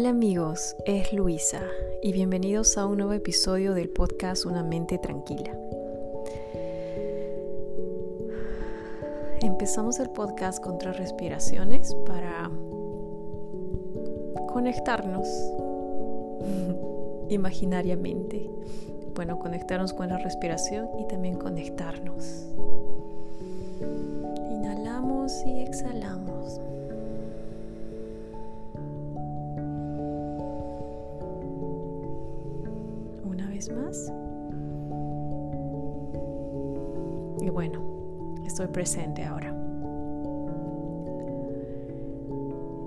Hola amigos, es Luisa y bienvenidos a un nuevo episodio del podcast Una mente tranquila. Empezamos el podcast con tres respiraciones para conectarnos imaginariamente. Bueno, conectarnos con la respiración y también conectarnos. Inhalamos y exhalamos. Más. Y bueno, estoy presente ahora.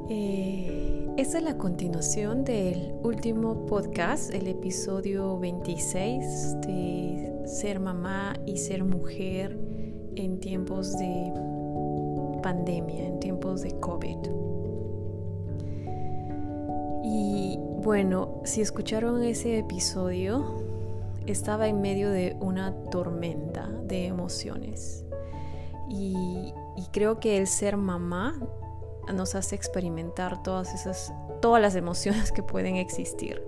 Eh, esta es la continuación del último podcast, el episodio 26 de ser mamá y ser mujer en tiempos de pandemia, en tiempos de COVID. Bueno, si escucharon ese episodio, estaba en medio de una tormenta de emociones. Y, creo que el ser mamá nos hace experimentar todas esas, todas las emociones que pueden existir.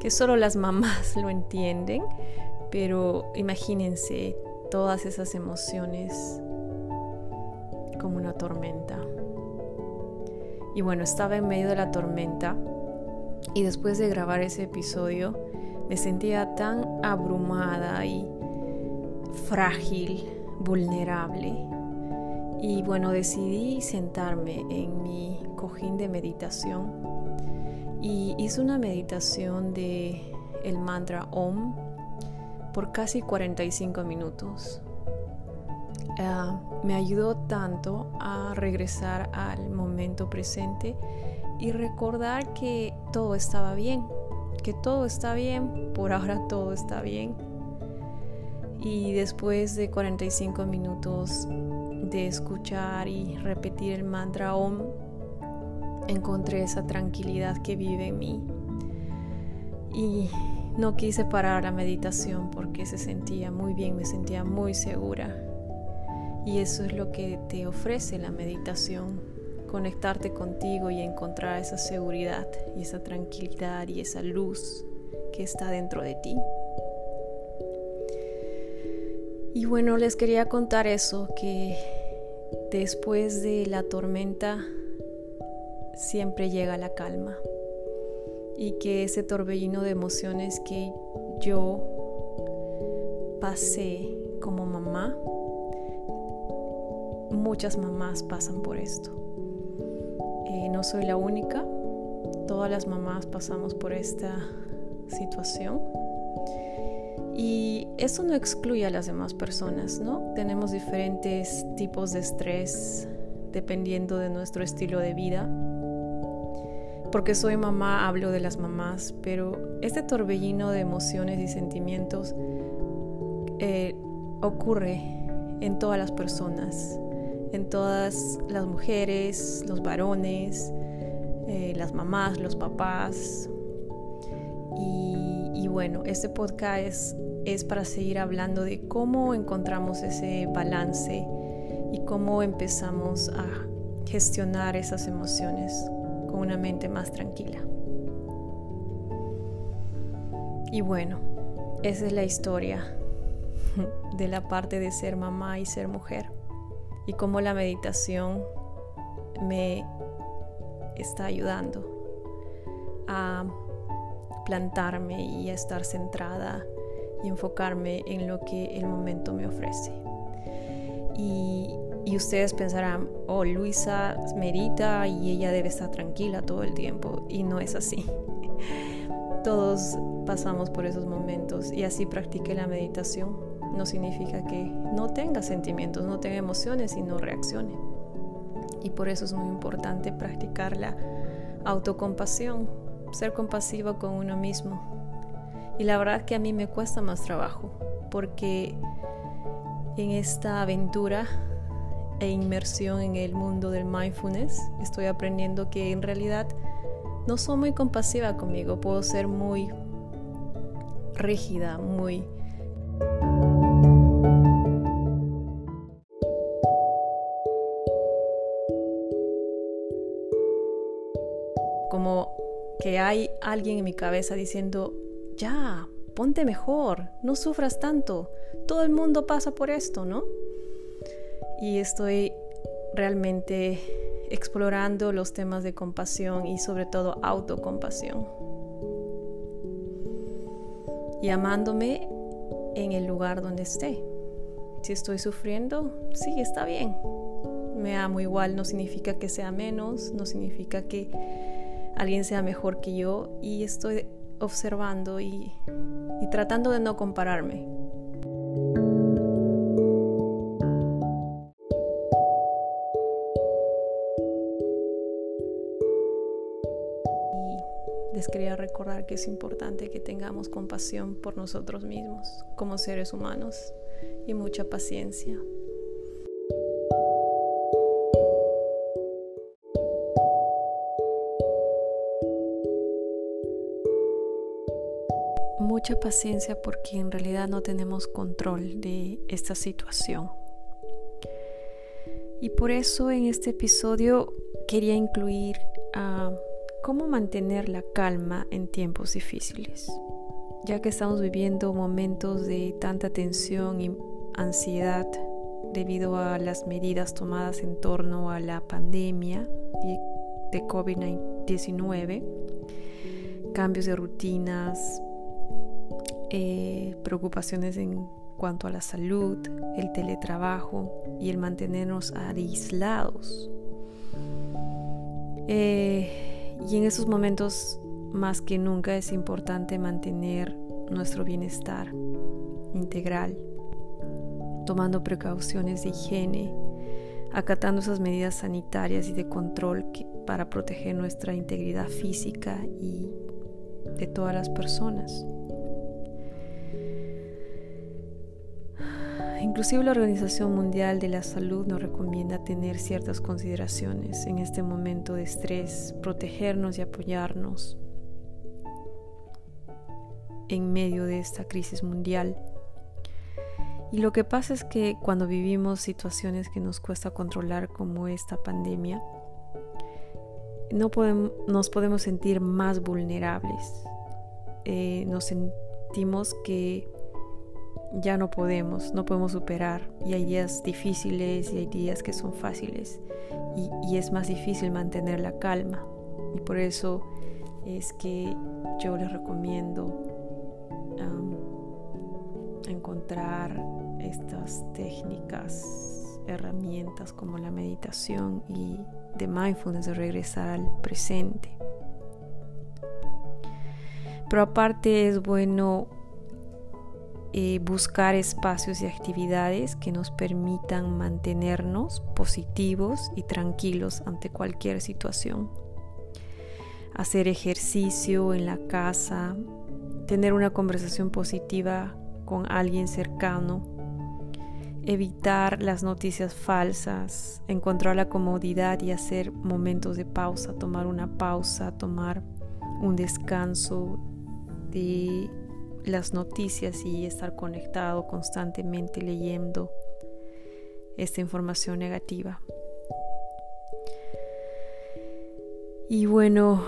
Que solo las mamás lo entienden, pero imagínense todas esas emociones como una tormenta. Y bueno, estaba en medio de la tormenta y después de grabar ese episodio, me sentía tan abrumada y frágil, vulnerable. Y bueno, decidí sentarme en mi cojín de meditación y hice una meditación de el mantra Om por casi 45 minutos. Ah, me ayudó tanto a regresar al momento presente y recordar que todo estaba bien, que todo está bien, por ahora todo está bien. Y después de 45 minutos de escuchar y repetir el mantra Om, encontré esa tranquilidad que vive en mí. Y no quise parar la meditación porque se sentía muy bien, me sentía muy segura. Y eso es lo que te ofrece la meditación, conectarte contigo y encontrar esa seguridad y esa tranquilidad y esa luz que está dentro de ti. Y bueno, les quería contar eso, que después de la tormenta siempre llega la calma y que ese torbellino de emociones que yo pasé como mamá, muchas mamás pasan por esto. No soy la única, todas las mamás pasamos por esta situación. Y eso no excluye a las demás personas, ¿no? Tenemos diferentes tipos de estrés dependiendo de nuestro estilo de vida. Porque soy mamá, hablo de las mamás, pero este torbellino de emociones y sentimientos eh, ocurre en todas las personas en todas las mujeres, los varones, eh, las mamás, los papás. Y, bueno, este podcast es para seguir hablando de cómo encontramos ese balance y cómo empezamos a gestionar esas emociones con una mente más tranquila. Y bueno, esa es la historia de la parte de ser mamá y ser mujer y cómo la meditación me está ayudando a plantarme y a estar centrada y enfocarme en lo que el momento me ofrece. Y, ustedes pensarán, oh, Luisa medita y ella debe estar tranquila todo el tiempo. Y no es así. Todos pasamos por esos momentos y así practiqué la meditación no significa que no tenga sentimientos, no tenga emociones y no reaccione. Y por eso es muy importante practicar la autocompasión, ser compasivo con uno mismo. Y la verdad que a mí me cuesta más trabajo, porque en esta aventura e inmersión en el mundo del mindfulness, estoy aprendiendo que en realidad no soy muy compasiva conmigo, puedo ser muy rígida, muy hay alguien en mi cabeza diciendo, ya, ponte mejor, no sufras tanto, todo el mundo pasa por esto, ¿no? Y estoy realmente explorando los temas de compasión y sobre todo autocompasión. Y amándome en el lugar donde esté. Si estoy sufriendo, sí, está bien. Me amo igual, no significa que sea menos, no significa que alguien sea mejor que yo y estoy observando y, tratando de no compararme. Les quería recordar que es importante que tengamos compasión por nosotros mismos como seres humanos y mucha paciencia. Mucha paciencia porque en realidad no tenemos control de esta situación. Y por eso en este episodio quería incluir a cómo mantener la calma en tiempos difíciles, ya que estamos viviendo momentos de tanta tensión y ansiedad debido a las medidas tomadas en torno a la pandemia de COVID-19, cambios de rutinas, eh, preocupaciones en cuanto a la salud, el teletrabajo y el mantenernos aislados. Eh, y en esos momentos más que nunca es importante mantener nuestro bienestar integral tomando precauciones de higiene, acatando esas medidas sanitarias y de control para proteger nuestra integridad física y de todas las personas. Inclusive la Organización Mundial de la Salud nos recomienda tener ciertas consideraciones en este momento de estrés, protegernos y apoyarnos en medio de esta crisis mundial. Y lo que pasa es que cuando vivimos situaciones que nos cuesta controlar como esta pandemia, no podemos, nos podemos sentir más vulnerables. Eh, nos sentimos que ya no podemos, no podemos superar. Y hay días difíciles y hay días que son fáciles. Y, es más difícil mantener la calma. Y por eso es que yo les recomiendo encontrar estas técnicas, herramientas como la meditación y de mindfulness, de regresar al presente. Pero aparte es bueno eh, buscar espacios y actividades que nos permitan mantenernos positivos y tranquilos ante cualquier situación. Hacer ejercicio en la casa, tener una conversación positiva con alguien cercano, evitar las noticias falsas, encontrar la comodidad y hacer momentos de pausa, tomar una pausa, tomar un descanso de las noticias y estar conectado constantemente leyendo esta información negativa. Y bueno,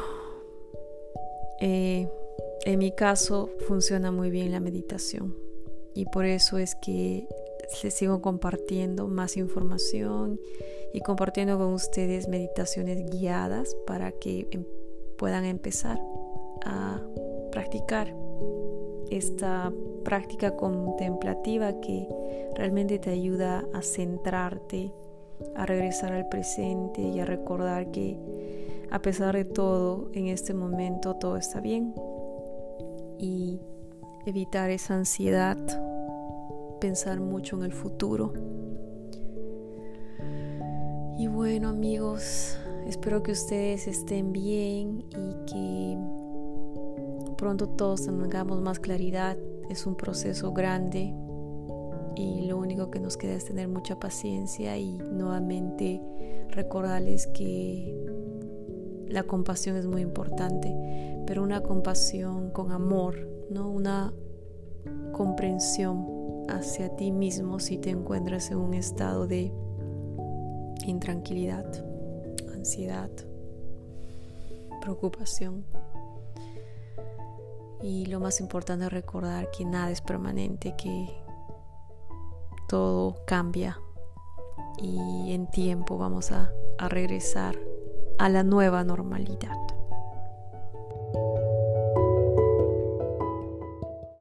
eh, en mi caso funciona muy bien la meditación y por eso es que les sigo compartiendo más información y compartiendo con ustedes meditaciones guiadas para que em, puedan empezar a practicar esta práctica contemplativa que realmente te ayuda a centrarte, a regresar al presente y a recordar que a pesar de todo, en este momento todo está bien y evitar esa ansiedad, pensar mucho en el futuro. Y bueno amigos, espero que ustedes estén bien y que pronto todos tengamos más claridad. Es un proceso grande y lo único que nos queda es tener mucha paciencia y nuevamente recordarles que la compasión es muy importante, pero una compasión con amor, ¿no? Una comprensión hacia ti mismo si te encuentras en un estado de intranquilidad, ansiedad, preocupación. Y lo más importante es recordar que nada es permanente, que todo cambia y en tiempo vamos a, a regresar a la nueva normalidad.